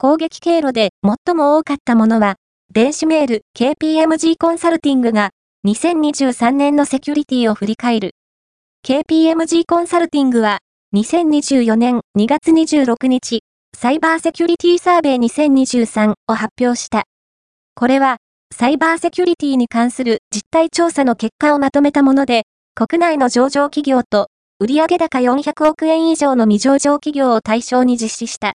攻撃経路で最も多かったものは、電子メール KPMG コンサルティングが2023年のセキュリティを振り返る。KPMG コンサルティングは2024年2月26日、サイバーセキュリティサーベイ2023を発表した。これは、サイバーセキュリティに関する実態調査の結果をまとめたもので、国内の上場企業と売上高400億円以上の未上場企業を対象に実施した。